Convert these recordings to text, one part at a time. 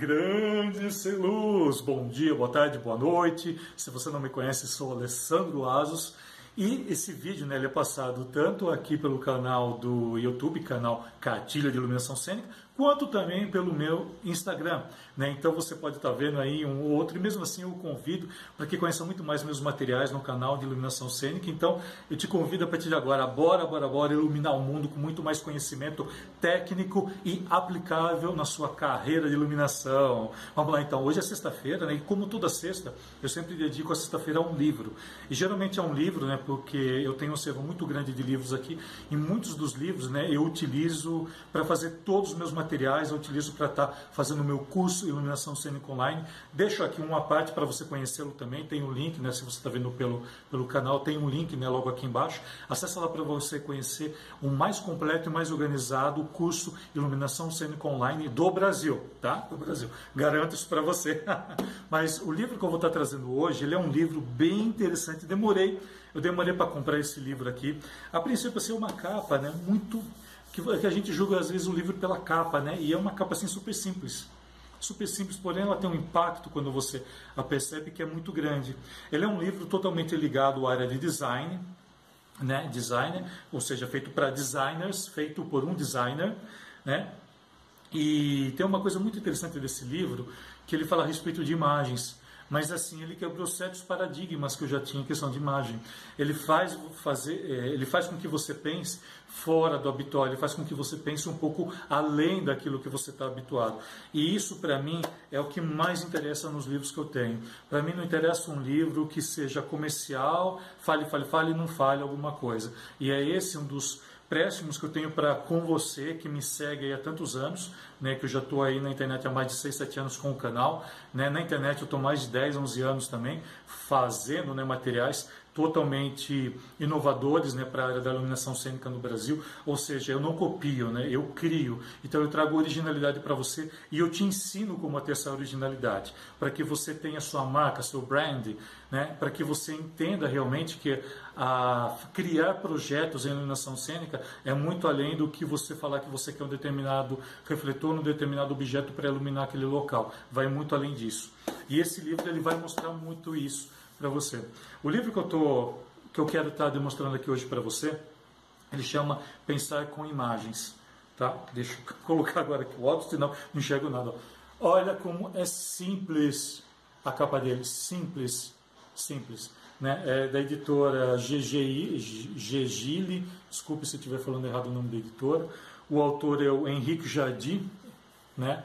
Grande Celuz, bom dia, boa tarde, boa noite. Se você não me conhece, sou Alessandro Asos e esse vídeo né, ele é passado tanto aqui pelo canal do YouTube, canal Cartilha de Iluminação Cênica, quanto também pelo meu Instagram. Né? Então você pode estar vendo aí um ou outro, e mesmo assim eu convido para que conheça muito mais meus materiais no canal de Iluminação Cênica. Então eu te convido a partir de agora, bora, bora, bora iluminar o mundo com muito mais conhecimento técnico e aplicável na sua carreira de iluminação. Vamos lá então, hoje é sexta-feira, né? e como toda sexta, eu sempre dedico a sexta-feira a um livro. E geralmente é um livro, né? porque eu tenho um servo muito grande de livros aqui, e muitos dos livros né, eu utilizo para fazer todos os meus materiais materiais eu utilizo para estar tá fazendo o meu curso Iluminação Cênica Online. Deixo aqui uma parte para você conhecê-lo também, tem um link, né, se você está vendo pelo, pelo canal, tem um link né, logo aqui embaixo. Acesse lá para você conhecer o mais completo e mais organizado curso Iluminação Cênica Online do Brasil, tá? Do Brasil. Garanto isso para você. Mas o livro que eu vou estar tá trazendo hoje, ele é um livro bem interessante. Demorei, eu demorei para comprar esse livro aqui. A princípio, assim, uma capa, né, muito que, que a gente julga às vezes o livro pela capa, né? E é uma capa assim super simples. Super simples, porém ela tem um impacto quando você a percebe que é muito grande. Ele é um livro totalmente ligado à área de design, né? Designer, ou seja, feito para designers, feito por um designer, né? E tem uma coisa muito interessante desse livro, que ele fala a respeito de imagens mas assim ele quebrou certos paradigmas que eu já tinha em questão de imagem. Ele faz fazer, é, ele faz com que você pense fora do habitual, ele faz com que você pense um pouco além daquilo que você está habituado. E isso para mim é o que mais interessa nos livros que eu tenho. Para mim não interessa um livro que seja comercial, fale, fale, fale não fale alguma coisa. E é esse um dos préstimos que eu tenho para com você, que me segue há tantos anos, né, que eu já estou aí na internet há mais de 6, 7 anos com o canal. Né, na internet eu estou mais de 10, 11 anos também, fazendo né, materiais totalmente inovadores né, para a área da iluminação cênica no Brasil, ou seja, eu não copio, né, eu crio. Então eu trago originalidade para você e eu te ensino como ter essa originalidade, para que você tenha sua marca, seu brand, né, para que você entenda realmente que a criar projetos em iluminação cênica é muito além do que você falar que você quer um determinado refletor num determinado objeto para iluminar aquele local. Vai muito além disso. E esse livro ele vai mostrar muito isso para você. O livro que eu, tô, que eu quero estar tá demonstrando aqui hoje para você, ele chama Pensar com Imagens. Tá? Deixa eu colocar agora aqui o óculos, senão não enxergo nada. Olha como é simples a capa dele, simples, simples. Né? É da editora GGI, Gegile, desculpe se estiver falando errado o nome da editora. O autor é o Henrique Jardim, né?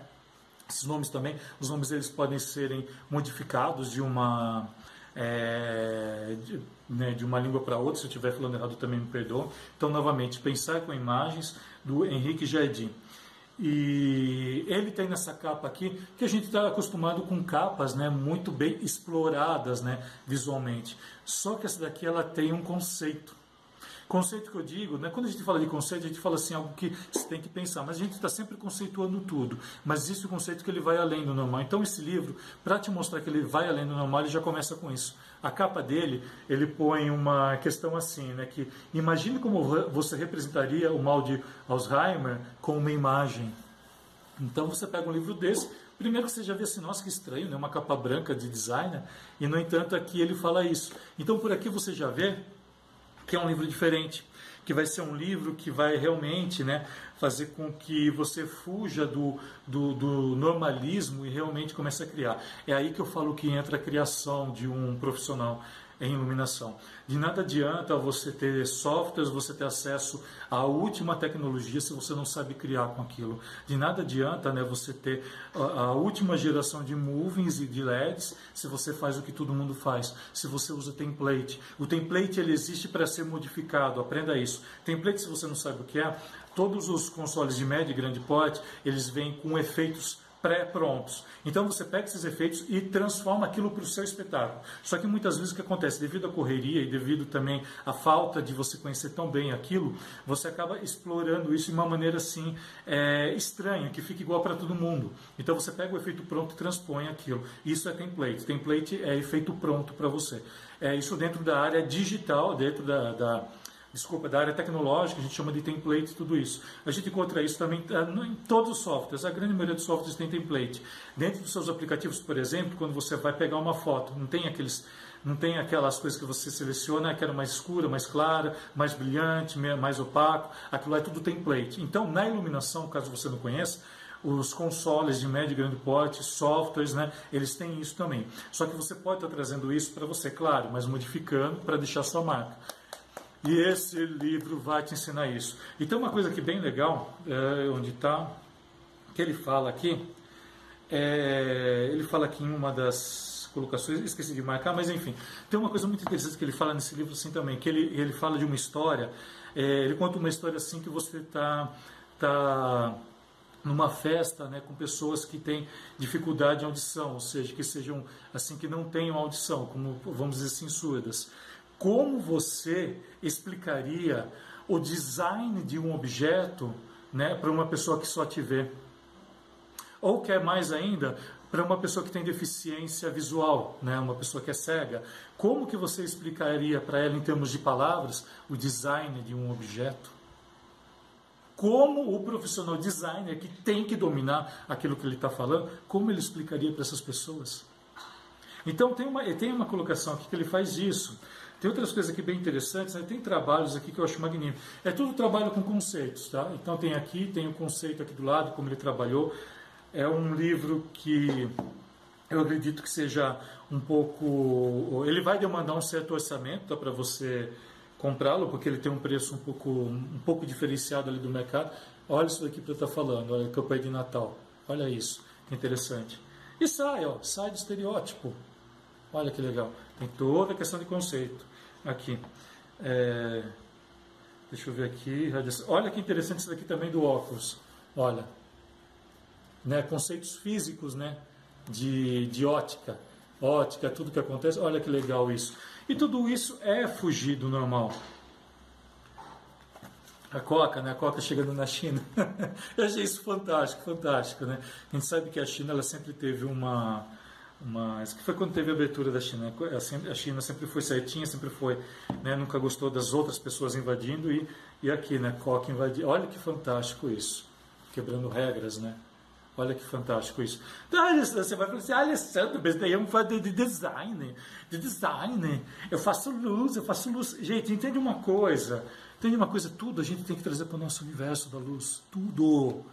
Esses nomes também, os nomes eles podem serem modificados de uma é, de, né, de, uma língua para outra, se eu estiver falando errado também me perdoe. Então, novamente, pensar com imagens do Henrique Jardim. E ele tem nessa capa aqui que a gente está acostumado com capas né, muito bem exploradas né, visualmente. Só que essa daqui ela tem um conceito. Conceito que eu digo, né, quando a gente fala de conceito, a gente fala assim, algo que você tem que pensar, mas a gente está sempre conceituando tudo. Mas existe o conceito que ele vai além do normal. Então, esse livro, para te mostrar que ele vai além do normal, ele já começa com isso. A capa dele, ele põe uma questão assim, né, que imagine como você representaria o mal de Alzheimer com uma imagem. Então, você pega um livro desse, Primeiro que você já vê assim, nossa, que estranho, né? uma capa branca de designer, e no entanto aqui ele fala isso. Então por aqui você já vê que é um livro diferente, que vai ser um livro que vai realmente né, fazer com que você fuja do, do, do, normalismo e realmente comece a criar. É aí que eu falo que entra a criação de um profissional em iluminação. De nada adianta você ter softwares, você ter acesso à última tecnologia se você não sabe criar com aquilo. De nada adianta né, você ter a, última geração de movings e de LEDs se você faz o que todo mundo faz, se você usa template. O template ele existe para ser modificado, aprenda isso. Template, se você não sabe o que é, todos os consoles de médio e grande porte, eles vêm com efeitos pré-prontos. Então você pega esses efeitos e transforma aquilo para o seu espetáculo. Só que muitas vezes o que acontece, devido à correria e devido também à falta de você conhecer tão bem aquilo, você acaba explorando isso de uma maneira assim é, estranha, que fica igual para todo mundo. Então você pega o efeito pronto e transpõe aquilo. Isso é template. Template é efeito pronto para você. É isso dentro da área digital, dentro da, da desculpa, da área tecnológica, a gente chama de template tudo isso. A gente encontra isso também ah, em todos os softwares, a grande maioria dos softwares tem template. Dentro dos seus aplicativos, por exemplo, quando você vai pegar uma foto, não tem aqueles não tem aquelas coisas que você seleciona, que era mais escura, mais clara, mais brilhante, mais opaco, aquilo é tudo template. Então, na iluminação, caso você não conheça, os consoles de médio e grande porte, softwares, né, eles têm isso também. Só que você pode estar trazendo isso para você, claro, mas modificando para deixar sua marca. E esse livro vai te ensinar isso. E tem uma coisa aqui bem legal, é, onde está, que ele fala aqui, é, ele fala aqui em uma das colocações, esqueci de marcar, mas enfim, tem uma coisa muito interessante que ele fala nesse livro assim também, que ele, ele fala de uma história, é, ele conta uma história assim que você está tá numa festa né, com pessoas que têm dificuldade de audição, ou seja, que sejam assim que não tenham audição, como vamos dizer assim, surdas. Como você explicaria o design de um objeto né, para uma pessoa que só te vê? Ou quer mais ainda, para uma pessoa que tem deficiência visual, né, uma pessoa que é cega. Como que você explicaria para ela, em termos de palavras, o design de um objeto? Como o profissional designer que tem que dominar aquilo que ele está falando, como ele explicaria para essas pessoas? Então tem uma, tem uma colocação aqui que ele faz isso. Tem outras coisas aqui bem interessantes, né? tem trabalhos aqui que eu acho magnífico. É tudo trabalho com conceitos, tá? Então tem aqui, tem o conceito aqui do lado, como ele trabalhou. É um livro que eu acredito que seja um pouco. Ele vai demandar um certo orçamento tá, para você comprá-lo, porque ele tem um preço um pouco, um pouco diferenciado ali do mercado. Olha isso daqui para eu estar falando, olha, campanha de Natal. Olha isso, que interessante. E sai, ó, sai do estereótipo. Olha que legal. Tem toda a questão de conceito aqui. É, deixa eu ver aqui. Olha que interessante isso daqui também do óculos. Olha. Né, conceitos físicos né, de, de ótica. Ótica, tudo que acontece. Olha que legal isso. E tudo isso é fugir do normal. A Coca, né? A Coca chegando na China. Eu achei isso fantástico, fantástico, né? A gente sabe que a China ela sempre teve uma mas que foi quando teve a abertura da China. A China sempre foi certinha, sempre foi, né, nunca gostou das outras pessoas invadindo e, e aqui, né, Coca invadir. Olha que fantástico isso, quebrando regras, né? Olha que fantástico isso. Então, você vai falar assim, Alessandro, mas daí eu fazer de design, de design. Eu faço luz, eu faço luz. Gente, entende uma coisa? Entende uma coisa? Tudo a gente tem que trazer para o nosso universo da luz. Tudo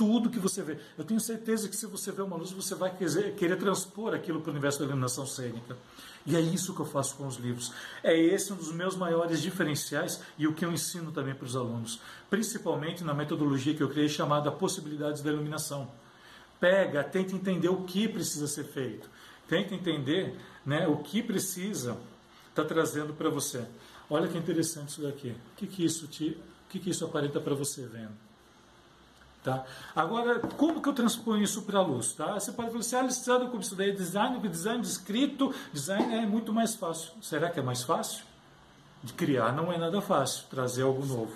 tudo que você vê. Eu tenho certeza que se você vê uma luz, você vai querer, querer transpor aquilo para o universo da iluminação cênica. E é isso que eu faço com os livros. É esse um dos meus maiores diferenciais e o que eu ensino também para os alunos, principalmente na metodologia que eu criei chamada Possibilidades da Iluminação. Pega, tenta entender o que precisa ser feito, tenta entender né, o que precisa estar tá trazendo para você. Olha que interessante isso daqui. O que, que isso te, o que, que isso aparenta para você vendo? Tá? Agora, como que eu transponho isso para a luz? Tá? Você pode falar assim, ah, Alessandro, como estudei design, design de escrito, design é muito mais fácil. Será que é mais fácil? De criar não é nada fácil, trazer algo novo.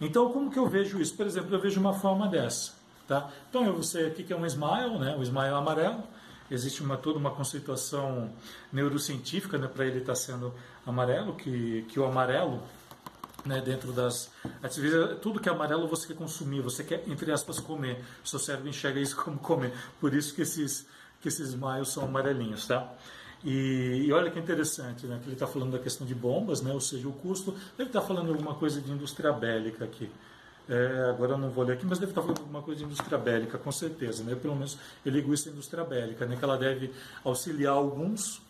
Então, como que eu vejo isso? Por exemplo, eu vejo uma forma dessa. Tá? Então, eu sei aqui que é um smile, né? um smile amarelo. Existe uma, toda uma conceituação neurocientífica né, para ele estar tá sendo amarelo, que, que o amarelo né, dentro das atividades. Tudo que é amarelo você quer consumir, você quer, entre aspas, comer. Seu cérebro enxerga isso como comer. Por isso que esses, que esses smiles são amarelinhos, tá? E, e olha que interessante, né, que ele está falando da questão de bombas, né, ou seja, o custo. Deve estar tá falando alguma coisa de indústria bélica aqui. É, agora eu não vou ler aqui, mas deve estar tá falando alguma coisa de indústria bélica, com certeza. Né? Pelo menos ligo isso à indústria bélica, né? que ela deve auxiliar alguns,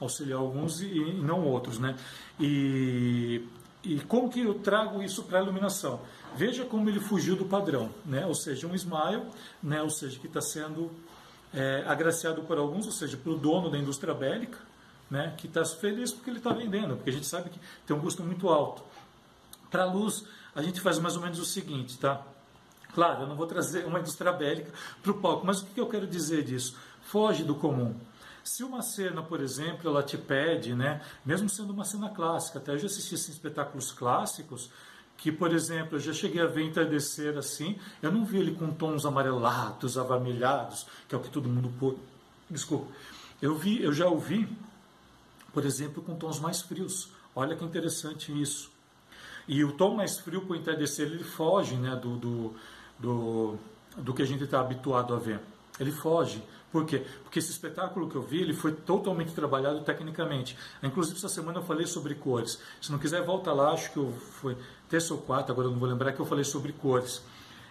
auxiliar alguns e, e não outros. Né? E e como que eu trago isso para a iluminação? Veja como ele fugiu do padrão, né? ou seja, um smile, né? ou seja, que está sendo é, agraciado por alguns, ou seja, pelo dono da indústria bélica, né? que está feliz porque ele está vendendo, porque a gente sabe que tem um custo muito alto. Para a luz, a gente faz mais ou menos o seguinte, tá? Claro, eu não vou trazer uma indústria bélica para o palco, mas o que eu quero dizer disso? Foge do comum. Se uma cena, por exemplo, ela te pede, né, mesmo sendo uma cena clássica, até eu já assisti assim, espetáculos clássicos, que, por exemplo, eu já cheguei a ver entardecer assim, eu não vi ele com tons amarelados, avermelhados, que é o que todo mundo pôs. Desculpa. Eu vi, eu já ouvi, por exemplo, com tons mais frios. Olha que interessante isso. E o tom mais frio para o entardecer ele foge né, do, do, do, do que a gente está habituado a ver. Ele foge. Por quê? Porque esse espetáculo que eu vi, ele foi totalmente trabalhado tecnicamente. Inclusive, essa semana eu falei sobre cores. Se não quiser, volta lá, acho que eu, foi terça ou quarta, agora eu não vou lembrar, que eu falei sobre cores.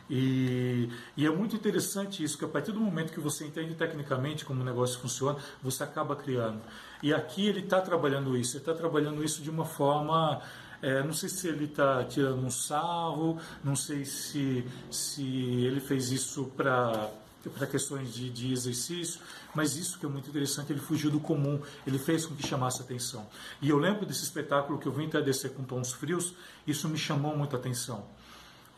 E, e, é muito interessante isso, que a partir do momento que você entende tecnicamente como o negócio funciona, você acaba criando. E aqui ele está trabalhando isso, ele está trabalhando isso de uma forma. É, não sei se ele está tirando um sarro, não sei se, se ele fez isso para para questões de, de, exercício, mas isso que é muito interessante, ele fugiu do comum, ele fez com que chamasse atenção. E eu lembro desse espetáculo que eu vim entardecer com tons frios, isso me chamou muito a atenção.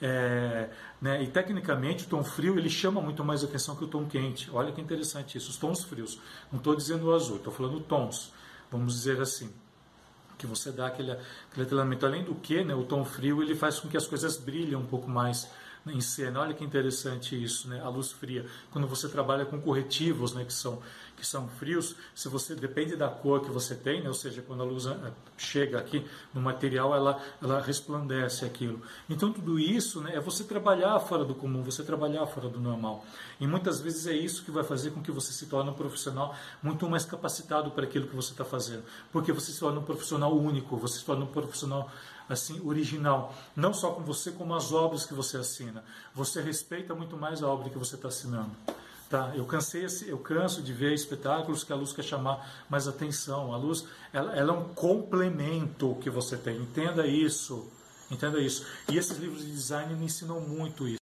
É, né, e tecnicamente o tom frio ele chama muito mais atenção que o tom quente. Olha que interessante isso, os tons frios. Não estou dizendo o azul, estou falando tons, vamos dizer assim. Que você dá aquele, aquele treinamento. Além do que, né, o tom frio ele faz com que as coisas brilhem um pouco mais em cena. Olha que interessante isso, né? A luz fria. Quando você trabalha com corretivos, né, que são que são frios, se você depende da cor que você tem, né, ou seja, quando a luz eh, chega aqui no material, ela ela resplandece aquilo. Então tudo isso, né, é você trabalhar fora do comum, você trabalhar fora do normal. E muitas vezes é isso que vai fazer com que você se torne um profissional muito mais capacitado para aquilo que você está fazendo, porque você se torna um profissional único, você se torna um profissional assim original, não só com você, como as obras que você assina. Você respeita muito mais a obra que você está assinando. Tá, eu cansei, eu canso de ver espetáculos que a luz quer chamar mais atenção. A luz, ela, ela é um complemento que você tem. Entenda isso, entenda isso. E esses livros de design me ensinam muito isso.